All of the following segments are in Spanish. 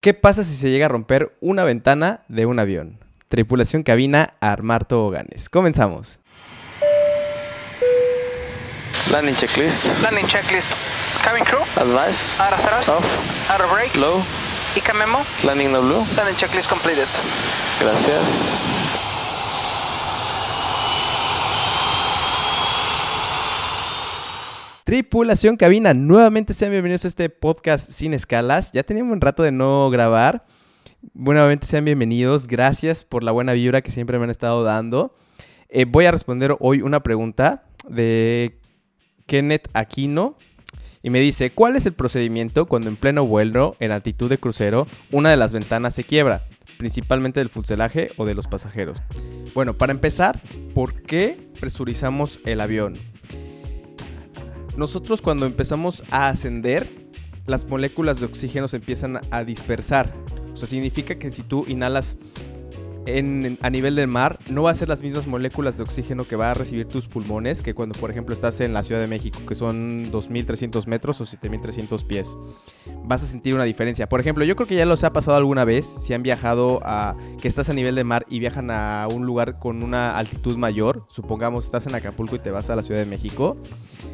¿Qué pasa si se llega a romper una ventana de un avión? Tripulación cabina a armar toboganes. Comenzamos. Landing checklist. Landing checklist. Cabin crew. Advice. Out of thrust. Off. Out of brake. Low. ICA memo. Landing no blue. Landing checklist completed. Gracias. Tripulación cabina, nuevamente sean bienvenidos a este podcast sin escalas. Ya teníamos un rato de no grabar. Nuevamente sean bienvenidos. Gracias por la buena vibra que siempre me han estado dando. Eh, voy a responder hoy una pregunta de Kenneth Aquino. Y me dice, ¿cuál es el procedimiento cuando en pleno vuelo, en altitud de crucero, una de las ventanas se quiebra? Principalmente del fuselaje o de los pasajeros. Bueno, para empezar, ¿por qué presurizamos el avión? Nosotros cuando empezamos a ascender, las moléculas de oxígeno se empiezan a dispersar. O sea, significa que si tú inhalas en, a nivel del mar, no va a ser las mismas moléculas de oxígeno que va a recibir tus pulmones que cuando, por ejemplo, estás en la Ciudad de México, que son 2.300 metros o 7.300 pies. Vas a sentir una diferencia. Por ejemplo, yo creo que ya los ha pasado alguna vez, si han viajado a que estás a nivel de mar y viajan a un lugar con una altitud mayor, supongamos estás en Acapulco y te vas a la Ciudad de México.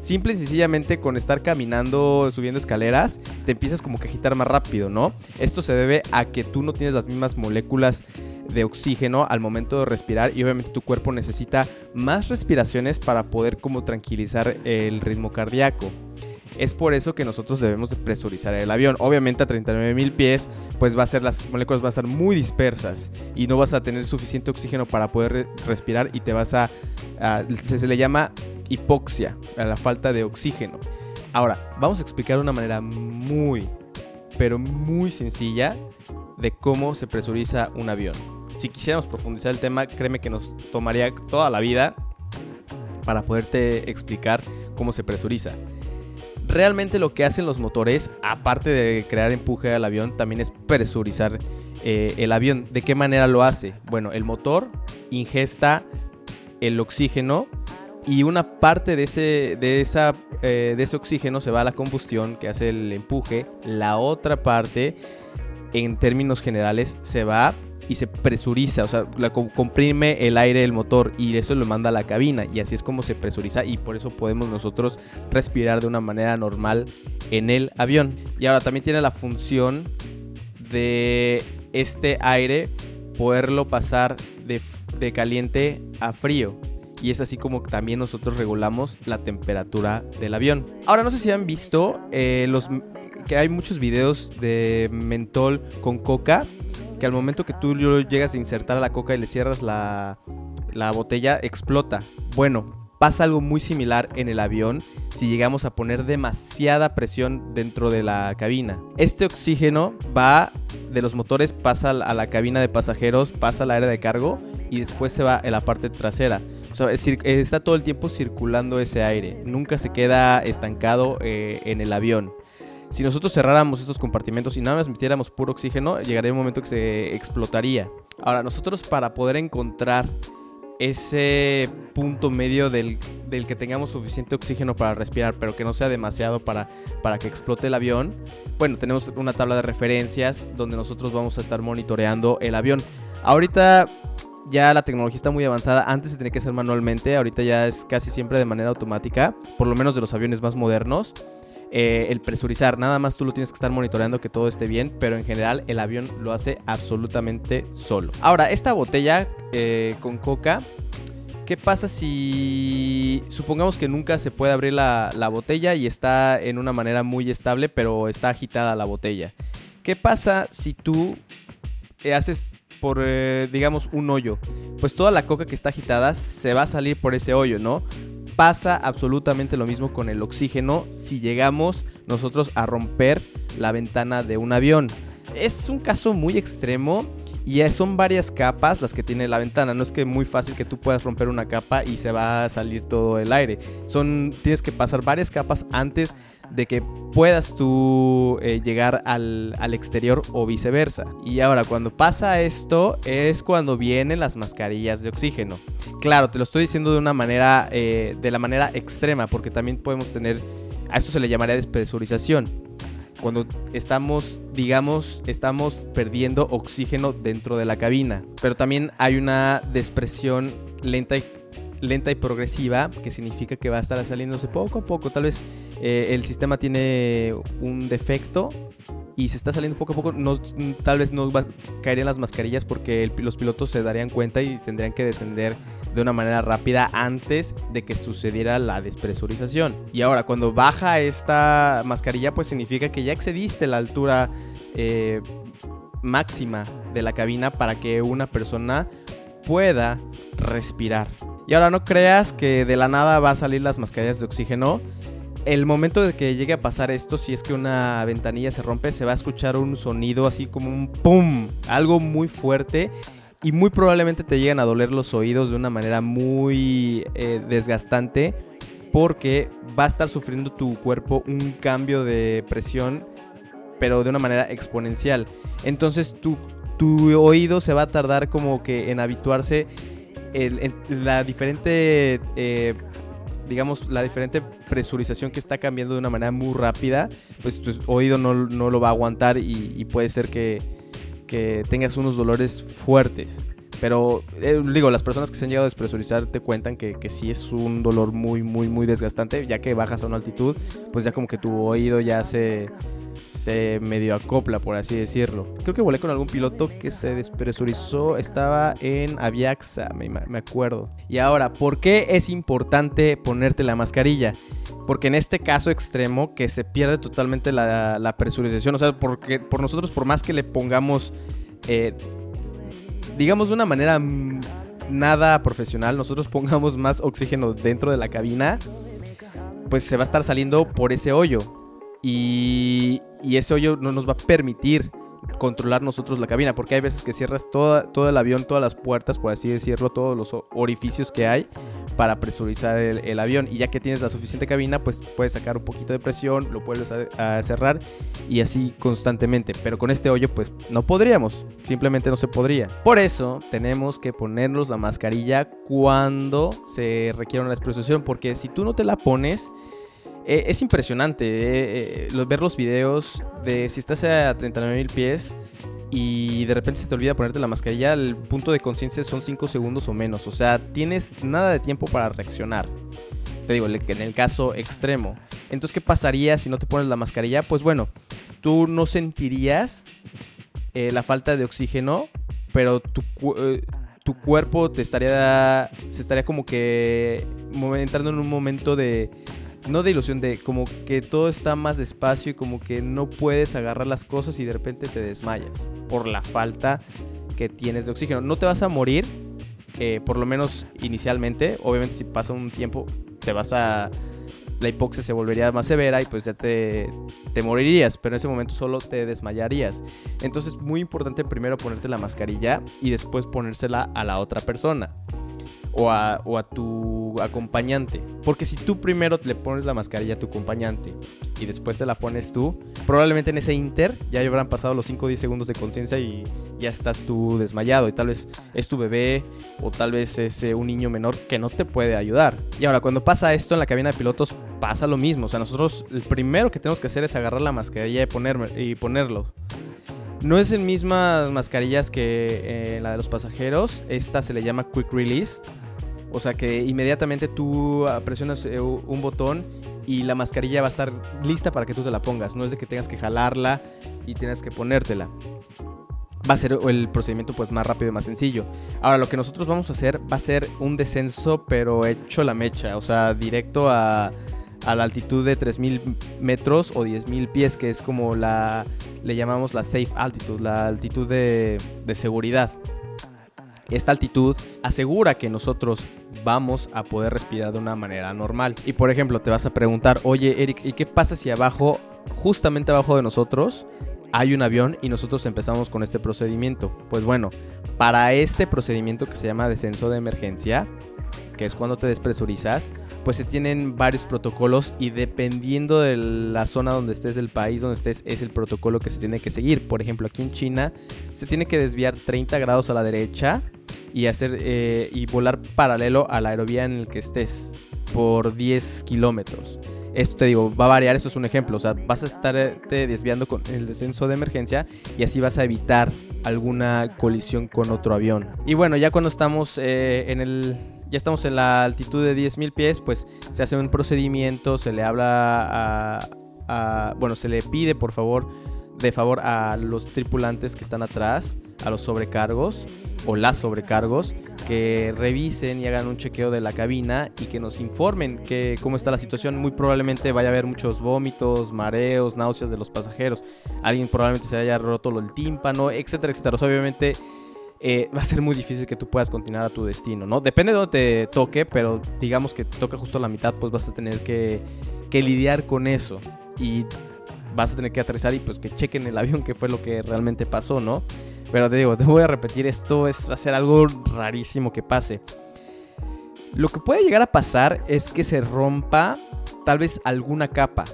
Simple y sencillamente con estar caminando, subiendo escaleras, te empiezas como que agitar más rápido, ¿no? Esto se debe a que tú no tienes las mismas moléculas de oxígeno al momento de respirar y obviamente tu cuerpo necesita más respiraciones para poder como tranquilizar el ritmo cardíaco. Es por eso que nosotros debemos de presurizar el avión. Obviamente a 39 mil pies, pues va a ser las moléculas van a estar muy dispersas y no vas a tener suficiente oxígeno para poder re respirar y te vas a, a se, se le llama hipoxia, a la falta de oxígeno. Ahora, vamos a explicar de una manera muy, pero muy sencilla de cómo se presuriza un avión. Si quisiéramos profundizar el tema, créeme que nos tomaría toda la vida para poderte explicar cómo se presuriza. Realmente lo que hacen los motores, aparte de crear empuje al avión, también es presurizar eh, el avión. ¿De qué manera lo hace? Bueno, el motor ingesta el oxígeno y una parte de ese, de, esa, eh, de ese oxígeno se va a la combustión que hace el empuje. La otra parte, en términos generales, se va y se presuriza, o sea, la comprime el aire del motor y eso lo manda a la cabina y así es como se presuriza y por eso podemos nosotros respirar de una manera normal en el avión. Y ahora también tiene la función de este aire poderlo pasar de, de caliente a frío y es así como también nosotros regulamos la temperatura del avión. Ahora no sé si han visto eh, los que hay muchos videos de mentol con coca que al momento que tú llegas a insertar a la coca y le cierras la, la botella explota. Bueno, pasa algo muy similar en el avión si llegamos a poner demasiada presión dentro de la cabina. Este oxígeno va de los motores, pasa a la cabina de pasajeros, pasa al área de cargo y después se va en la parte trasera. O sea, es, está todo el tiempo circulando ese aire, nunca se queda estancado eh, en el avión. Si nosotros cerráramos estos compartimentos y nada más metiéramos puro oxígeno, llegaría un momento que se explotaría. Ahora, nosotros para poder encontrar ese punto medio del, del, que tengamos suficiente oxígeno para respirar, pero que no sea demasiado para, para que explote el avión. Bueno, tenemos una tabla de referencias donde nosotros vamos a estar monitoreando el avión. Ahorita ya la tecnología está muy avanzada. Antes se tenía que hacer manualmente, ahorita ya es casi siempre de manera automática, por lo menos de los aviones más modernos. Eh, el presurizar, nada más tú lo tienes que estar monitoreando que todo esté bien, pero en general el avión lo hace absolutamente solo. Ahora, esta botella eh, con coca, ¿qué pasa si supongamos que nunca se puede abrir la, la botella y está en una manera muy estable, pero está agitada la botella? ¿Qué pasa si tú eh, haces por, digamos, un hoyo? Pues toda la coca que está agitada se va a salir por ese hoyo, ¿no? Pasa absolutamente lo mismo con el oxígeno si llegamos nosotros a romper la ventana de un avión. Es un caso muy extremo y son varias capas las que tiene la ventana. No es que muy fácil que tú puedas romper una capa y se va a salir todo el aire. Son, tienes que pasar varias capas antes de que puedas tú eh, llegar al, al, exterior o viceversa. Y ahora, cuando pasa esto, es cuando vienen las mascarillas de oxígeno. Claro, te lo estoy diciendo de una manera, eh, de la manera extrema, porque también podemos tener, a esto se le llamaría despresurización. cuando estamos, digamos, estamos perdiendo oxígeno dentro de la cabina. Pero también hay una despresión lenta y, lenta y progresiva, que significa que va a estar saliéndose poco a poco. Tal vez eh, el sistema tiene un defecto y se está saliendo poco a poco. No, tal vez no va a caer en las mascarillas porque los pilotos se darían cuenta y tendrían que descender de una manera rápida antes de que sucediera la despresurización. Y ahora, cuando baja esta mascarilla, pues significa que ya excediste la altura eh, máxima de la cabina para que una persona pueda respirar. Y ahora no creas que de la nada va a salir las mascarillas de oxígeno. El momento de que llegue a pasar esto, si es que una ventanilla se rompe, se va a escuchar un sonido así como un pum, algo muy fuerte y muy probablemente te lleguen a doler los oídos de una manera muy eh, desgastante porque va a estar sufriendo tu cuerpo un cambio de presión pero de una manera exponencial. Entonces tu, tu oído se va a tardar como que en habituarse la diferente, eh, digamos, la diferente presurización que está cambiando de una manera muy rápida, pues tu oído no, no lo va a aguantar y, y puede ser que, que tengas unos dolores fuertes. Pero eh, digo, las personas que se han llegado a despresurizar te cuentan que, que sí es un dolor muy, muy, muy desgastante, ya que bajas a una altitud, pues ya como que tu oído ya se, se medio acopla, por así decirlo. Creo que volé con algún piloto que se despresurizó, estaba en Aviaxa, me, me acuerdo. Y ahora, ¿por qué es importante ponerte la mascarilla? Porque en este caso extremo, que se pierde totalmente la, la presurización, o sea, porque por nosotros, por más que le pongamos... Eh, digamos de una manera mm, nada profesional, nosotros pongamos más oxígeno dentro de la cabina, pues se va a estar saliendo por ese hoyo. Y, ese hoyo no nos va a permitir controlar nosotros la cabina, porque hay veces que cierras toda, todo el avión, todas las puertas, por así decirlo, todos los orificios que hay para presurizar el, avión. Y ya que tienes la suficiente cabina, pues puedes sacar un poquito de presión, lo a cerrar y así constantemente. Pero con este hoyo, pues no podríamos, simplemente no se podría. Por eso tenemos que ponernos la mascarilla cuando se requiere una presurización, porque si tú no te la pones, eh, es impresionante eh, eh, ver los videos de si estás a 39 mil pies y de repente se te olvida ponerte la mascarilla, el punto de conciencia son 5 segundos o menos. O sea, tienes nada de tiempo para reaccionar. Te digo, en el caso extremo. Entonces, ¿qué pasaría si no te pones la mascarilla? Pues bueno, tú no sentirías eh, la falta de oxígeno, pero tu, tu cuerpo te estaría, se estaría como que entrando en un momento de, no de ilusión, de como que todo está más despacio y como que no puedes agarrar las cosas y de repente te desmayas por la falta que tienes de oxígeno. No te vas a morir, eh, por lo menos inicialmente. Obviamente si pasa un tiempo te vas a... La hipoxia se volvería más severa y pues ya te, te morirías, pero en ese momento solo te desmayarías. Entonces muy importante primero ponerte la mascarilla y después ponérsela a la otra persona o a, o a tu acompañante. Porque si tú primero le pones la mascarilla a tu acompañante y después te la pones tú, probablemente en ese inter ya habrán pasado los 5 o 10 segundos de conciencia y ya estás tú desmayado. Y tal vez es tu bebé o tal vez es eh, un niño menor que no te puede ayudar. Y ahora, cuando pasa esto en la cabina de pilotos, pasa lo mismo. O sea, nosotros el primero que tenemos que hacer es agarrar la mascarilla y, ponerme, y ponerlo. No es en mismas mascarillas que eh, la de los pasajeros. Esta se le llama Quick Release. O sea que inmediatamente tú presionas eh, un botón y la mascarilla va a estar lista para que tú te la pongas. No es de que tengas que jalarla y tengas que ponértela. Va a ser el procedimiento pues más rápido y más sencillo. Ahora lo que nosotros vamos a hacer va a ser un descenso pero hecho la mecha. O sea, directo a, a la altitud de 3.000 metros o 10.000 pies, que es como la, le llamamos la safe altitude, la altitud de, de seguridad. Esta altitud asegura que nosotros vamos a poder respirar de una manera normal. Y por ejemplo, te vas a preguntar, oye Eric, ¿y qué pasa si abajo, justamente abajo de nosotros, hay un avión y nosotros empezamos con este procedimiento? Pues bueno, para este procedimiento que se llama descenso de emergencia, que es cuando te despresurizas, pues se tienen varios protocolos y dependiendo de la zona donde estés, del país donde estés, es el protocolo que se tiene que seguir. Por ejemplo, aquí en China se tiene que desviar 30 grados a la derecha y hacer eh, y volar paralelo a la aerovía en el que estés por 10 kilómetros. Esto te digo, va a variar, esto es un ejemplo. O sea, vas a estarte desviando con el descenso de emergencia y así vas a evitar alguna colisión con otro avión. Y bueno, ya cuando estamos eh, en el ya estamos en la altitud de 10.000 pies, pues se hace un procedimiento, se le habla a, a, bueno, se le pide por favor, de favor a los tripulantes que están atrás, a los sobrecargos o las sobrecargos, que revisen y hagan un chequeo de la cabina y que nos informen que cómo está la situación. Muy probablemente vaya a haber muchos vómitos, mareos, náuseas de los pasajeros. Alguien probablemente se haya roto el tímpano, etcétera, etcétera. O sea, obviamente eh, va a ser muy difícil que tú puedas continuar a tu destino, ¿no? Depende de dónde te toque, pero digamos que te toca justo a la mitad, pues vas a tener que, que lidiar con eso. Y vas a tener que aterrizar y pues que chequen el avión que fue lo que realmente pasó, ¿no? Pero te digo, te voy a repetir, esto es, va a ser algo rarísimo que pase. Lo que puede llegar a pasar es que se rompa tal vez alguna capa,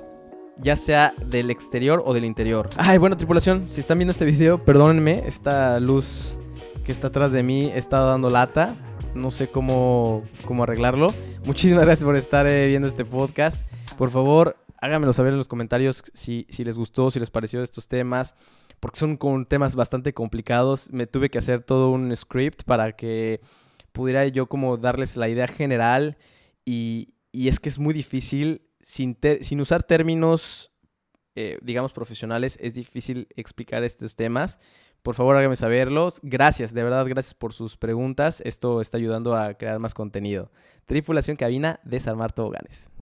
ya sea del exterior o del interior. Ay, bueno, tripulación, si están viendo este video, perdónenme, esta luz que está atrás de mí está dando lata. No sé cómo, cómo arreglarlo. Muchísimas gracias por estar eh, viendo este podcast. Por favor, háganmelo saber en los comentarios si, si les gustó, si les pareció estos temas porque son con temas bastante complicados. Me tuve que hacer todo un script para que pudiera yo como darles la idea general y, y es que es muy difícil, sin, sin usar términos, eh, digamos, profesionales, es difícil explicar estos temas. Por favor, háganme saberlos. Gracias, de verdad, gracias por sus preguntas. Esto está ayudando a crear más contenido. Tripulación cabina, desarmar toboganes.